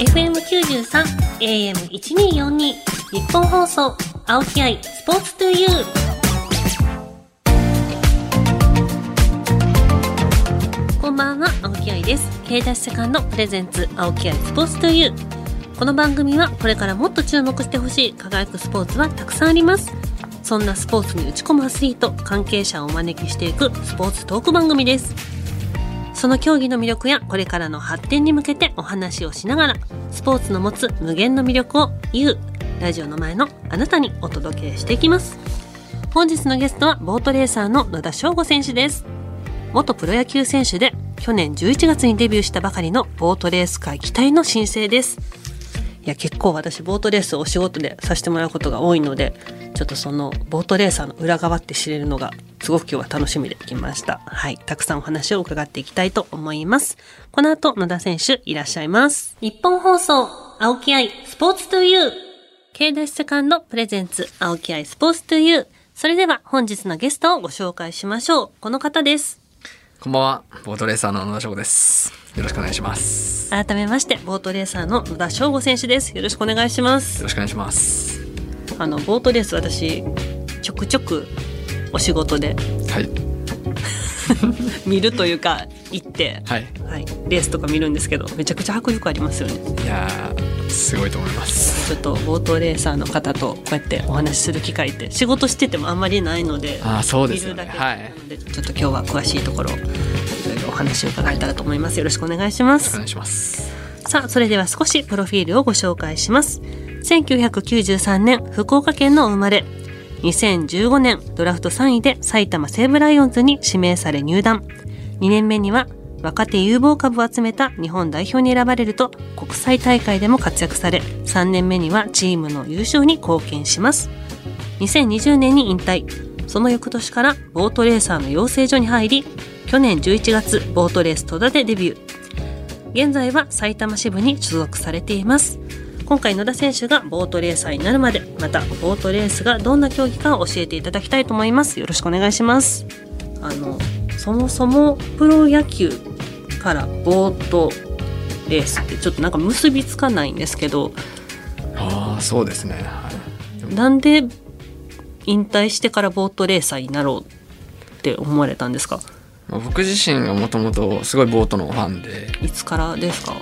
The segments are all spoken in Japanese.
FM93 AM1242 日本放送青木愛スポーツトゥユー。こんばんは青木愛です。K ダッシュセカンドプレゼンツ青木愛スポーツトゥユー。この番組はこれからもっと注目してほしい輝くスポーツはたくさんあります。そんなスポーツに打ち込むアスリート関係者をお招きしていくスポーツトーク番組です。その競技の魅力やこれからの発展に向けてお話をしながらスポーツの持つ無限の魅力を言うラジオの前のあなたにお届けしていきます。本日のゲストはボートレーサーの野田翔吾選手です。元プロ野球選手で去年11月にデビューしたばかりのボートレース界期待の新星です。や結構私ボートレースをお仕事でさせてもらうことが多いのでちょっとそのボートレーサーの裏側って知れるのがすごく今日は楽しみで来ました。はい。たくさんお話を伺っていきたいと思います。この後野田選手いらっしゃいます。日本放送青木愛スポーツトゥユー K ダッシュセカンドプレゼンツ青木愛スポーツトゥユーそれでは本日のゲストをご紹介しましょう。この方です。こんばんは、ボートレーサーの野田翔吾です。よろしくお願いします。よ改めましてボートレーサーの野田翔吾選手ですよろしくお願いしますろしくお願いします。あのボートレース私ちょくちょくお仕事ではい。見るというか行って、はい。はい、レースとか見るんですけどめちゃくちゃ迫力ありますよねいやー、すごいと思います。ちょっとボートレーサーの方とこうやってお話しする機会って仕事しててもあんまりないのであーそうですねはいちょっと今日は詳しいところいろいろお話を伺えたらと思いますよろしくお願いしますお願いします。さあ、それでは少しプロフィールをご紹介します。1993年、福岡県のお生まれ。2015年、ドラフト3位で埼玉西武ライオンズに指名され入団。2年目には、若手有望株を集めた日本代表に選ばれると、国際大会でも活躍され、3年目にはチームの優勝に貢献します。2020年に引退。その翌年からボートレーサーの養成所に入り、去年11月、ボートレース戸田でデビュー。現在は埼玉支部に所属されています今回野田選手がボートレーサーになるまでまたボートレースがどんな競技かを教えていただきたいと思いますよろしくお願いしますあのそもそもプロ野球からボートレースってちょっとなんか結びつかないんですけどあー、そうですね。はい。なんで引退してからボートレーサーになろうって思われたんですか？まあ僕自身がもともとすごいボートのファンで、いつからですか？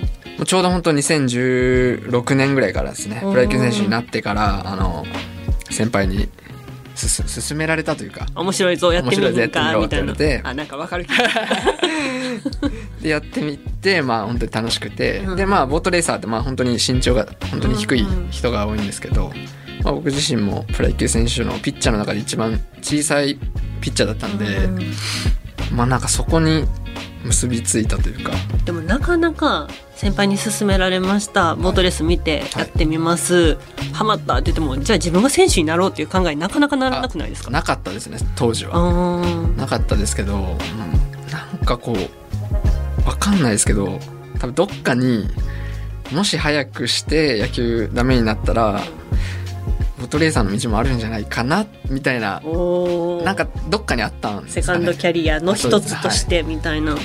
ちょうど本当2016年ぐらいからですね、プロ野球選手になってから、あの、先輩にすす勧められたというか、面白いぞやってみるかみたいな。あなんかわかる でやってみてまあ本当に楽しくて、うん。でまあボートレーサーってまあ本当に身長が本当に低い人が多いんですけど、まあ、僕自身もプロ野球選手のピッチャーの中で一番小さいピッチャーだったんで、うんまあなんかそこに結びついたというか。でもなかなか先輩に勧められました。ボートレース見てやってみます、ハマったって言ってもじゃあ自分が選手になろうっていう考えになかなかならなくないですか？なかったですね当時は。なかったですけど、うん。なんかこうわかんないですけど多分どっかにもし早くして野球ダメになったらボートレーサーの道もあるんじゃないかなみたいななんかどっかにあったんですセカンドキャリアの一つとしてみたいな、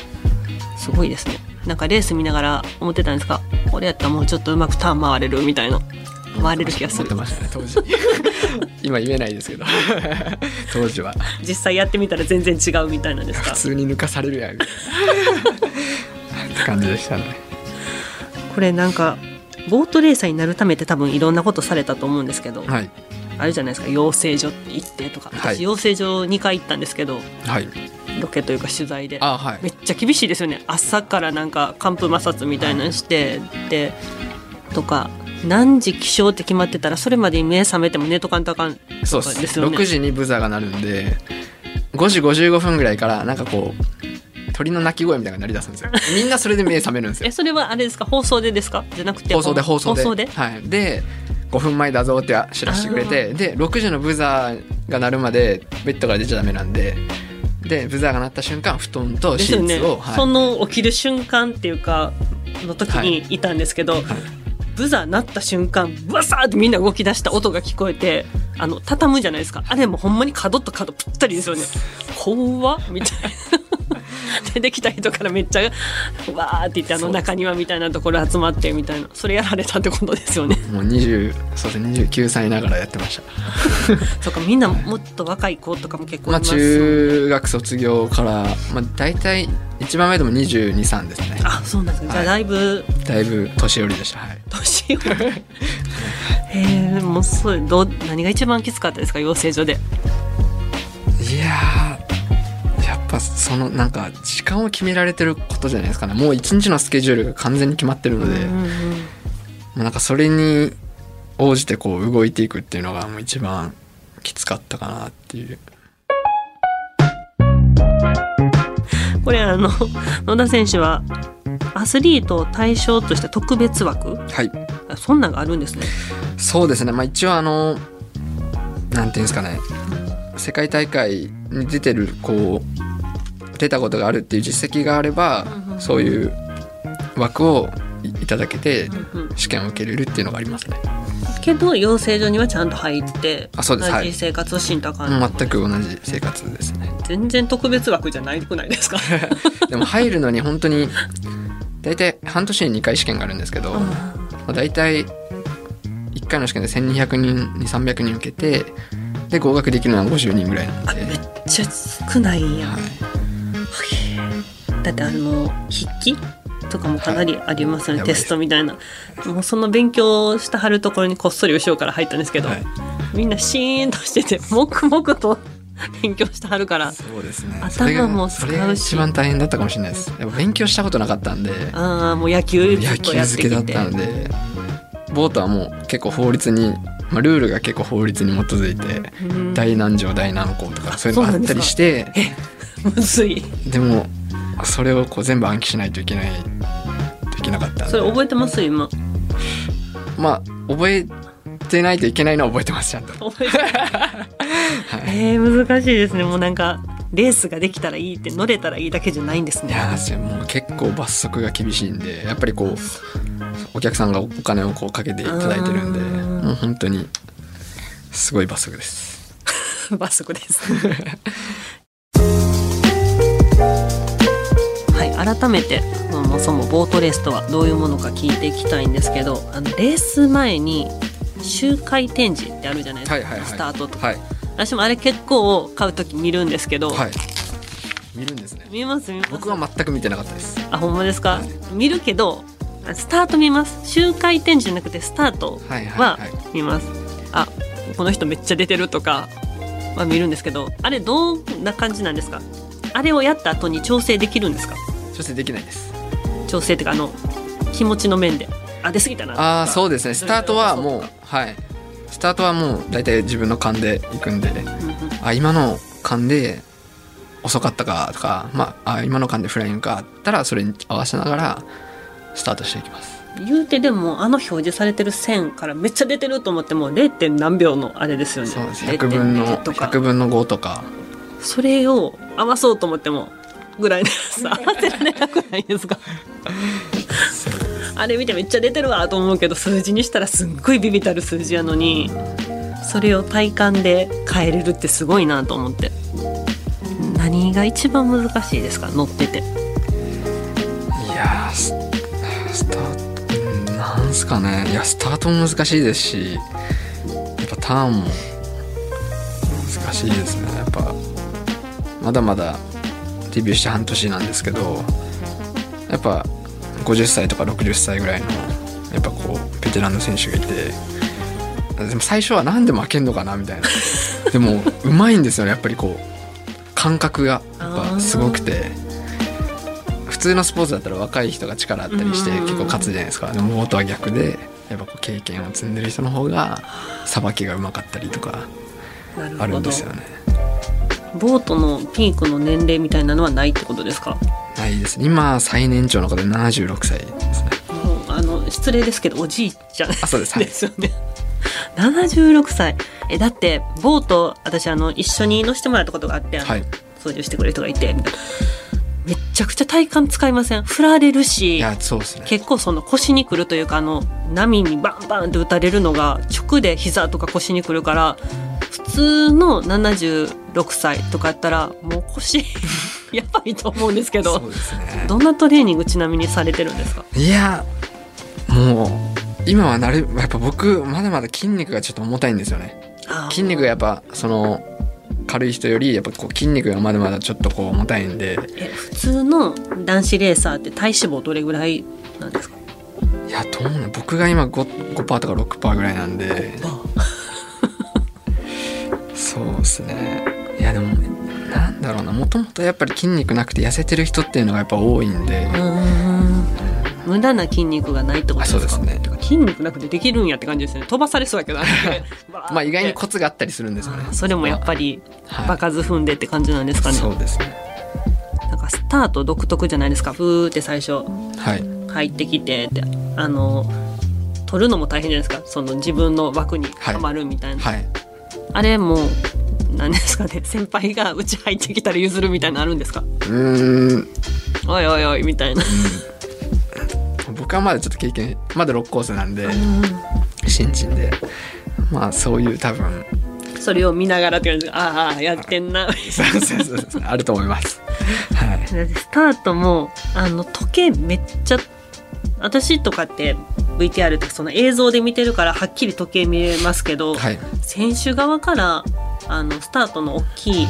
すごいですね。なんかレース見ながら思ってたんですか。俺やったらもうちょっとうまくターン回れるみたいな。回れる気がする。思ってましたね当時。今言えないですけど。当時は。実際やってみたら全然違うみたいなんですか。普通に抜かされるやん感じでしたね。これなんかボートレーサーになるためって多分いろんなことされたと思うんですけど、はい。あるじゃないですか。養成所って行ってとか。はい。私養成所2回行ったんですけどはい。ロケというか取材で。あはい。めっちゃ厳しいですよね。朝からなんか寒風摩擦みたいなのしてでとか何時起床って決まってたらそれまでに目覚めても寝とかんとあかんそうですそうですよね。6時にブザーが鳴るんで5時55分ぐらいからなんかこう鳥の鳴き声みたいな鳴り出すんですよ。みんなそれで目覚めるんですよ。えそれはあれですか？放送でですか？じゃなくて放送で放送で。放送で？はい、で5分前だぞって知らせてくれてで6時のブザーが鳴るまでベッドから出ちゃダメなんで。でブザーが鳴った瞬間布団とシーツを、はい。その起きる瞬間っていうかの時にい。たんですけど、ブザー鳴った瞬間バサーってみんな動き出した音が聞こえてあの畳むじゃないですか。あれもほんまに角と角ぴったりですよね。怖っ。みたいな出てきた人からめっちゃわーって言ってあの中庭みたいなところ集まってみたいな。それやられたってことですよね。もう20そうですね29歳ながらやってました。そうかみんなもっと若い子とかも結構いまあます中学卒業から、まあ、大体一番目でも223ですね。あそうなんですか、じゃあはい。だいぶだいぶ年寄りでした。はい。年寄り。へ えもうそうどう何が一番きつかったですか？養成所で。いやぱそのなんか時間を決められてることじゃないですかね。もう一日のスケジュールが完全に決まってるので、うんうんまあなんかそれに応じてこう動いていくっていうのがもう一番きつかったかなっていう。これあの 野田選手はアスリートを対象とした特別枠？はい。あそんなんがあるんですね。そうですね。まあ一応あのなんていうんですかね。世界大会に出てるこう出たことがあるっていう実績があればうんうんそういう枠をいいただけてうんうん。試験を受けれるっていうのがありますね。けど養成所にはちゃんと入ってあそうです。はい。同じ生活をしんとあかん、全く同じ生活ですね。全然特別枠じゃないくないですか？でも入るのに本当に大体半年に2回試験があるんですけど、まあ、大体1回の試験で1200人に300人受けてで合格できるのは50人ぐらいなんで、あめっちゃ少ないん。や、はい、だってあの筆記とかもかなりありますよね、はいテストみたいな。もうその勉強してはるところにこっそり後ろから入ったんですけど、はい。みんなシーンとしてて黙々と勉強してはるからそうですね。頭も使うし。一番大変だったかもしれないです。やっぱ勉強したことなかったんで。ああもう野球ず野球漬けだきってたんで。ボートはもう結構法律に、まあ、ルールが結構法律に基づいてうん。大何条大何項とかそういうのがあったりして。むずい。でもそれをこう全部暗記しないといけないといけなかったそれ覚えてます？今。まあ覚えてないといけないのは覚えてますちゃんと、覚えて はい。えー、難しいですね。もうなんかレースができたらいいって乗れたらいいだけじゃないんですね。いやーもう結構罰則が厳しいんでやっぱりこうお客さんがお金をこうかけていただいてるんでうんもう本当にすごい罰則です。罰則です。は 改めてそもそもボートレースとはどういうものか聞いていきたいんですけどあのレース前に周回展示ってあるじゃないですか、はいはいはい。スタートとか、はい。私もあれ結構買う時見るんですけど、はい。見るんですね。見ます見ます。僕は全く見てなかったです。あほんまですか？見るけどスタート見ます。周回展示じゃなくてスタートはいはいははい見ます、あこの人めっちゃ出てるとかは見るんですけどあれどんな感じなんですか？あれをやった後に調整できるんですか？調整できないです。調整っていうかあの気持ちの面で。あ出過ぎたな。ああそうですね。スタートはもううはい。スタートはもう大体自分の勘で行くんであ今の勘で遅かったかとか、まあ、あ今の勘でフライングかあったらそれに合わせながらスタートしていきます。言うてでもあの表示されてる線からめっちゃ出てると思っても 0. 点何秒のあれですよね。そうです。0.2 100分のとか。100分の5とか。それを合わそうと思ってもぐらいのやつ合わせられなくないですか？あれ見てめっちゃ出てるわと思うけど数字にしたらすっごいビビたる数字やのにそれを体感で変えれるってすごいなと思って。何が一番難しいですか？乗ってて。いやーススタートうんなんすかね。いやスタートも難しいですしやっぱターンも難しいですね。やっぱまだまだデビューして半年なんですけどやっぱ50歳とか60歳ぐらいのやっぱこうベテランの選手がいてでも最初は何で負けんのかなみたいな。でもうまいんですよねやっぱりこう感覚がやっぱすごくて。普通のスポーツだったら若い人が力あったりしてうん。結構勝つじゃないですか。でもボートは逆でやっぱこう経験を積んでる人の方がさばきがうまかったりとかあるんですよねボートのピークの年齢みたいなのはないってことですか？ないですね。今最年長の方で76歳ですね。もうあの失礼ですけどおじいちゃんあそうです。はい。ですよね。76歳。えだってボート私あの一緒に乗せてもらったことがあって、はい。操縦してくれる人がいてみたいな。めっちゃくちゃ体幹使いません？振られるいしね。結構その腰にくるというかあの波にバンバンって打たれるのが直で膝とか腰にくるから普通の76歳とかやったらもう腰 やばいと思うんですけどそうですね。どんなトレーニングちなみにされてるんですか？いやもう今はなるやっぱ僕まだまだ筋肉がちょっと重たいんですよね。筋肉がやっぱその軽い人よりやっぱこう筋肉がまだまだちょっとこう重たいんで。え普通の男子レーサーって体脂肪どれぐらいなんですか？いやどうなの僕が今 5%, 5とか6%ぐらいなんでそうですね。いやでもなんだろうな。もともとやっぱり筋肉なくて痩せてる人っていうのがやっぱ多いんで、無駄な筋肉がないってことですか？あそうですね。筋肉なくてできるんやって感じですね。飛ばされそうやけど まあ意外にコツがあったりするんですよね。それもやっぱりはい。場数踏んでって感じなんですかね、そうですね。なんかスタート独特じゃないですか。ブーって最初。はい。入ってきてって。あの取るのも大変じゃないですか。その自分の枠にはまるみたいな、はいあれも何ですかね先輩がうち入ってきたら譲るみたいなのあるんですか？うーん。おいおいおいみたいな、僕はまだちょっと経験まだ6コースなんで新人で。まあそういう多分それを見ながらって感じ。でああやってんな。そうそうそうそうあると思います。はい。スタートもあの時計めっちゃ私とかって VTR ってその映像で見てるからはっきり時計見えますけど、はい。選手側からあのスタートの大きい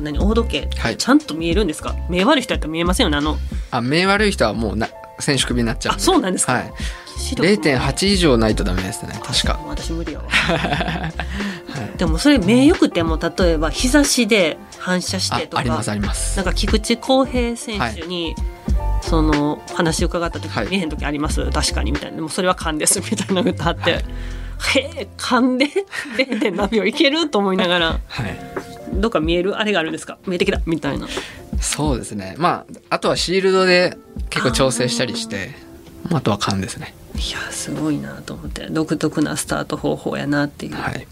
何大時計、はい。ちゃんと見えるんですか？目悪い人やったら見えませんよねあの。あ目悪い人はもうな選手クビになっちゃうあそうなんですか？はい。視力も0.8以上ないとダメですね確か。私無理やわ。でもそれ目よくても例えば日差しで反射しあてとかありますあります。なんか菊池康平選手に、その話伺った時、はい見えへん時あります確かにみたいなでもそれは勘ですみたいなのがあって、はいへえ勘で？0. 何秒いけると思いながらはいどっか見える？あれがあるんですか見えてきたみたいな。そうですね。まああとはシールドで結構調整したりしてまあ、あとは勘ですね。いやすごいなと思って。独特なスタート方法やなっていう、はい。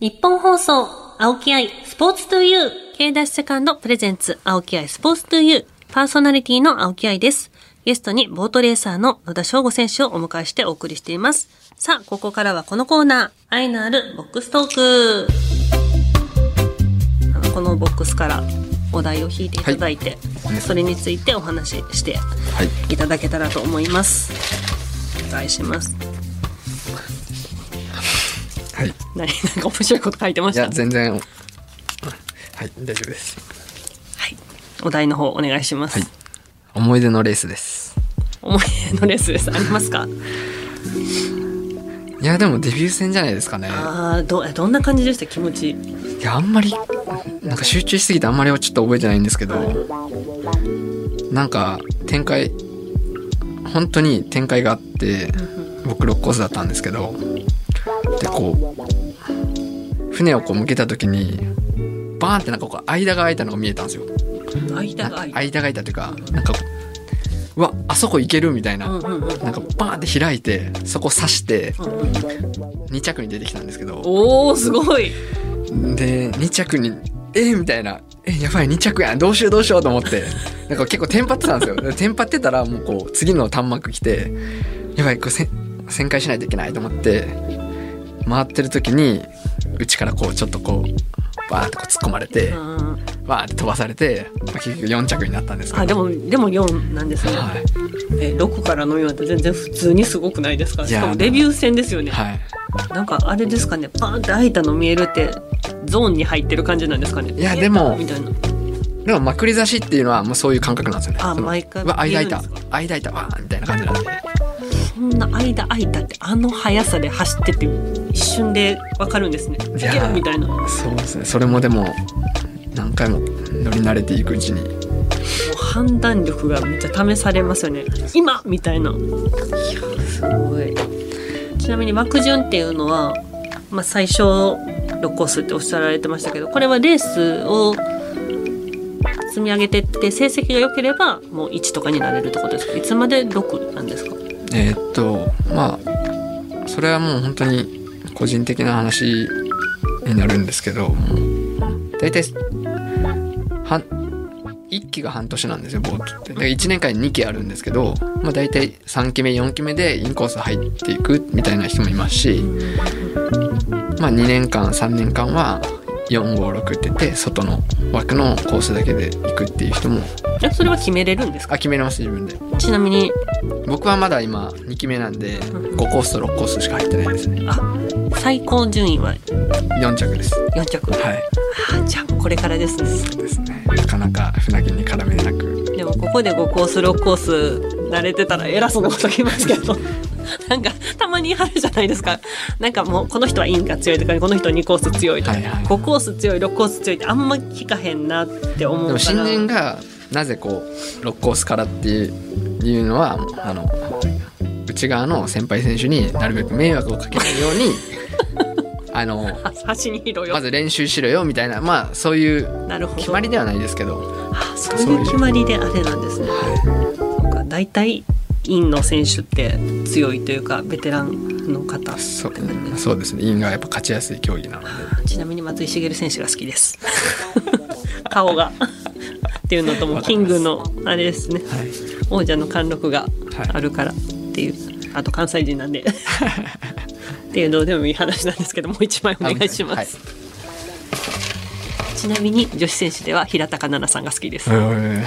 日本放送、青木愛、スポーツトゥーユー、K ダッシュセカンドプレゼンツ、青木愛スポーツトゥーユー、パーソナリティの青木愛です。ゲストにボートレーサーの野田翔吾選手をお迎えしてお送りしています。さあ、ここからはこのコーナー、愛のあるボックストーク。あのこのボックスからお題を引いていただいて、はいそれについてお話ししてはいいただけたらと思います。お願いします。はい何？なんか面白いこと書いてまいしたや全然はい大丈夫ですはい。お題の方お願いします。はい思い出のレースです思い出のレースです。ありますか？いやでもデビュー戦じゃないですかねああ、ど、どんな感じでした、気持ち。いやあんまりなんか集中しすぎてあんまりはちょっと覚えてないんですけどなんか展開本当に展開があって僕6コースだったんですけどでこう船をこう向けた時にバーンってなんかこう間が空いたのが見えたんですよ間が。間が空いたというかなんかうわあそこ行けるみたいなうんうんうん。なんかバーンって開いてそこ刺してうんうん2着に出てきたんですけどおお、すごい。で2着にえー、みたいなえやばい2着やんどうしようどうしようと思ってなんか結構テンパってたんですよ でテンパってたらもうこう次の端幕来てやばいこれせ旋回しないといけないと思って回ってる時にうちからこうちょっとこうバーンってこう突っ込まれてうんバーンって飛ばされて、まあ、結局4着になったんですけどあ、でも、でも4なんですね。はいえ、6からの4って全然普通にすごくないですか？しかもデビュー戦ですよね。はいなんかあれですかね、パーンって開いたの見えるって。ゾーンに入ってる感じなんですかね？いやでもみたいな。でもまくり刺しっていうのはもうそういう感覚なんですよねあ毎回間開いた間開いたわーみたいな感じなんでそんな間空いたって、あの速さで走ってて、一瞬でわかるんですね。いやるみたいな。もうそうですねそれもでも何回も乗り慣れていくうちに判断力がめっちゃ試されますよね。今みたいな。いや、すごい。ちなみに枠順っていうのは、まあ、最初6コースっておっしゃられてましたけどこれはレースを積み上げてって成績が良ければもう1とかになれるってことですか？いつまで6なんですか？えーっとまあそれはもう本当に個人的な話になるんですけど大体半1期が半年なんですよボートって。だから1年間に2期あるんですけど、まあ、大体3期目4期目でインコース入っていくみたいな人もいますし、まあ、2年間3年間は456って言って外の枠のコースだけで行くっていう人も。えそれは決めれるんですか？あ決めれます自分で。ちなみに僕はまだ今2期目なんで5コースと6コースしか入ってないですね。あ最高順位は？4着です。4着。はい。あじゃあこれからですね。そうですね。なかなか船木に絡めなく。でもここで5コース6コース慣れてたら偉そうなこと言いますけど。なんかたまにあるじゃないですか。なんかもうこの人はインが強いとかこの人は2コース強いとか、はいはい。5コース強い6コース強いってあんま聞かへんなって思うから。でも新人がなぜこう6コースからっていうのはあの内側の先輩選手になるべく迷惑をかけないように あのまず練習しろよみたいなまあそういう決まりではないですけど、あそういう決まりであれなんですね。そうか大体インの選手って強いというかベテランの方。そうそうですね。インがやっぱ勝ちやすい競技なので。ちなみに松井茂選手が好きです。顔がっていうのともキングのあれですね。はい。王者の貫禄がはい。あるからっていう。あと関西人なんで。っていうどうでもいい話なんですけどもう一枚お願いします、はい。ちなみに女子選手では平高奈々さんが好きです、うん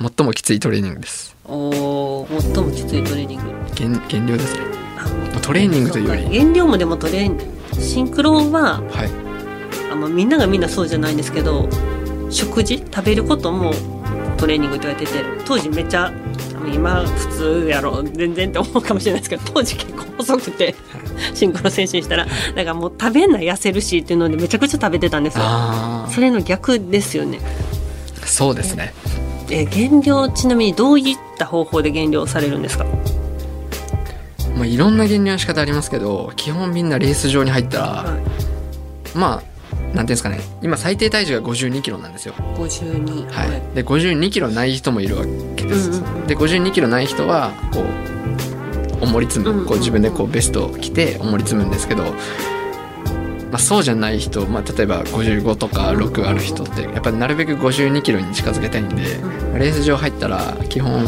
最もきついトレーニングです。おー最もきついトレーニング。減減量ですね。あトレーニングというより。減量もでもトレーニング。シンクロははい。あ、まあ、みんながみんなそうじゃないんですけど食事食べることもトレーニングと言われてて当時めっちゃ今普通やろ全然って思うかもしれないですけど当時結構細くてシンクロ選手にしたらだからもう食べんな痩せるしっていうのでめちゃくちゃ食べてたんですよ。あそれの逆ですよね。あそうですね。え減量ちなみにどういった方法で減量されるんですか？まあいろんな減量の仕方ありますけど基本みんなレース場に入ったらはい。まあなんていうんですかね。今最低体重が5 2キロなんですよ。52はい、で5 2キロない人もいるわけです、うんうんで5 2キロない人はこう重り積む、うんうんうん。こう自分でこうベストを着て重り積むんですけど、まあ、そうじゃない人、まあ、例えば55とか6ある人ってやっぱりなるべく5 2キロに近づけたいんで、レース場入ったら基本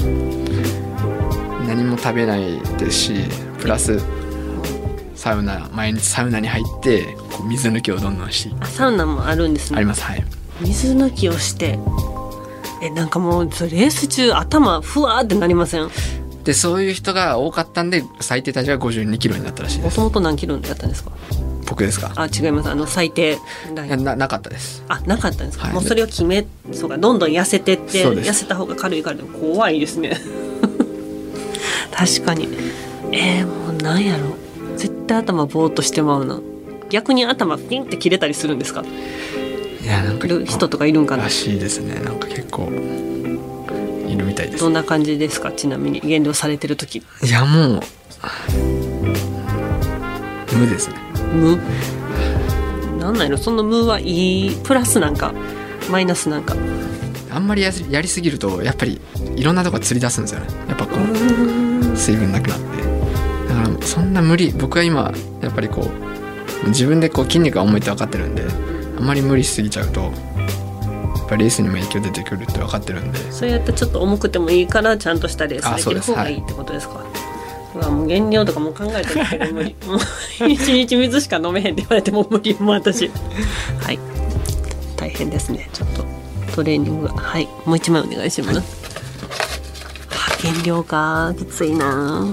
何も食べないですしプラスサウナ毎日サウナに入ってこう水抜きをどんどんしてあサウナもあるんですね。あります。はい。水抜きをして。えなんかもうそれレース中頭ふわーってなりません？もでそういう人が多かったんで最低体重が5 2キロになったらしいです。ともと何キロやったんですか？僕ですか？あ違います。あの最低ななかったです。あなかったんですか、はい。もうそれを決めそうかどんどん痩せてって痩せた方が軽いから怖いですね。確かに。えー、もうなんやろ絶対頭ぼーっとしてまうな。逆に頭ピンって切れたりするんですか？いやなんかいる人とかいるんかな？らしいですね。なんか結構いるみたいです。どんな感じですか？ちなみに減量されてる時。いやもう無ですね。無？なんなんやろ？その無はいいプラスなんかマイナスなんか。あんまりやすやりすぎるとやっぱりいろんなとこ釣り出すんですよね。やっぱこう水分なくなってそんな無理。僕は今やっぱりこう自分でこう筋肉が重いって分かってるんであんまり無理しすぎちゃうとやっぱレースにも影響出てくるって分かってるんで。そうやってちょっと重くてもいいからちゃんとしたレースできる方がいいってことですか？うわもう減量とかもう考えてるけど無理 もう一日水しか飲めへんって言われても無理もう私。はい。大変ですね。ちょっとトレーニングが。はい。もう一枚お願いします、はあ減量か。きついな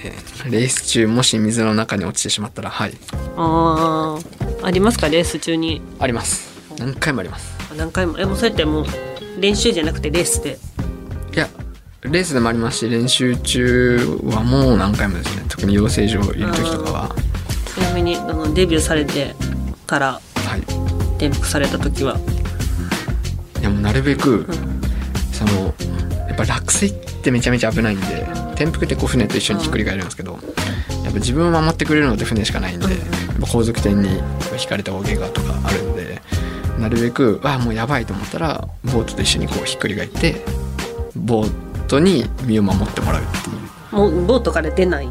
ー レース中もし水の中に落ちてしまったらはい。あー。ありますか？レース中に。あります。何回もあります。何回も？えもうそうやってもう練習じゃなくてレースで。いやレースでもありますし練習中はもう何回もですね。特に養成所いる時とかは。ちなみにあのデビューされてからはい。転覆された時は。いやもうなるべくそのやっぱ落水ってめちゃめちゃ危ないんで転覆ってこう船と一緒にひっくり返るんですけどやっぱ自分を守ってくれるのって船しかないんでやっぱ後続点に引かれた大怪我とかあるんでなるべくあもうやばいと思ったらボートと一緒にこうひっくり返ってボートに身を守ってもらうっていう。もうボートから出ない？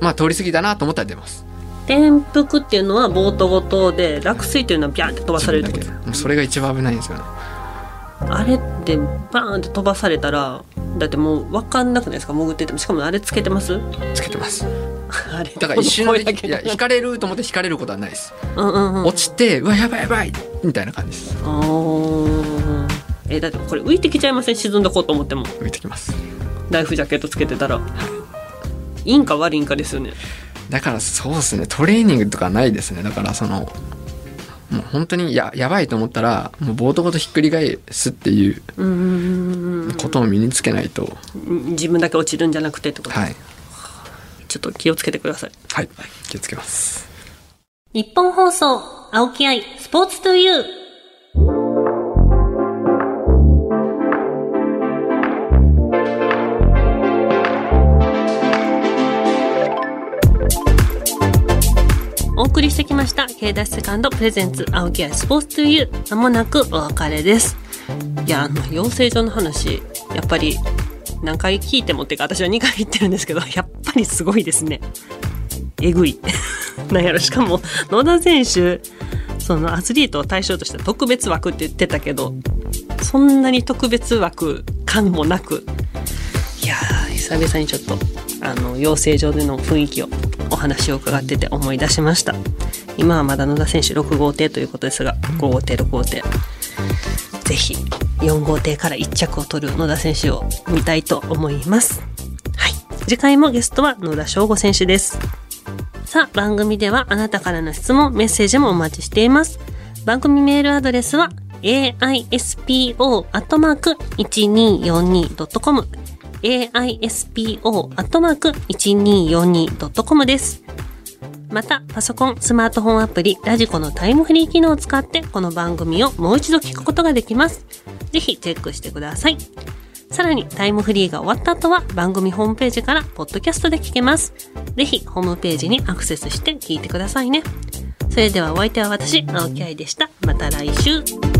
まあ通り過ぎだなと思ったら出ます。転覆っていうのはボートごとで落水っていうのはビャンって飛ばされるってことそれが一番危ないんですよねあれってバーンって飛ばされたらだってもう分かんなくないですか？潜ってても。しかもあれつけてます？つけてます。あれ。だから一瞬だけいや引かれると思って引かれることはないです。うんうんうん。落ちてうわやばいやばいみたいな感じです。あー。えだってこれ浮いてきちゃいません？沈んどこうと思っても。浮いてきます。ライフジャケットつけてたら。いい。んか悪いんかですよね。だからそうですね。トレーニングとかないですね。だからそのもう本当にややばいと思ったらもうボートごとひっくり返すっていうことを身につけないと、うん自分だけ落ちるんじゃなくてってこと、はい。ちょっと気をつけてください。はい。気をつけます。日本放送青木愛スポーツトゥユーお送りしてきました K ダッシュセカンドプレゼンツ青木愛スポーツトゥユーまもなくお別れです。いやあの養成所の話やっぱり何回聞いてもっていうか私は2回言ってるんですけどやっぱりすごいですね。えぐい。なんやろしかも野田選手そのアスリートを対象とした特別枠って言ってたけどそんなに特別枠感もなくいやー久々にちょっとあの養成所での雰囲気をお話を伺ってて思い出しました。今はまだ野田選手6号艇ということですが5号艇6号艇。ぜひ4号艇から1着を取る野田選手を見たいと思います。はい。次回もゲストは野田翔吾選手です。さあ、番組ではあなたからの質問、メッセージもお待ちしています。番組メールアドレスは aispo.1242.com aispo.1242.com です。また、パソコン、スマートフォンアプリ、ラジコのタイムフリー機能を使って、この番組をもう一度聞くことができます。ぜひチェックしてください。さらにタイムフリーが終わった後は番組ホームページからポッドキャストで聞けます。ぜひホームページにアクセスして聞いてくださいね。それではお相手は私、青木愛でした。また来週。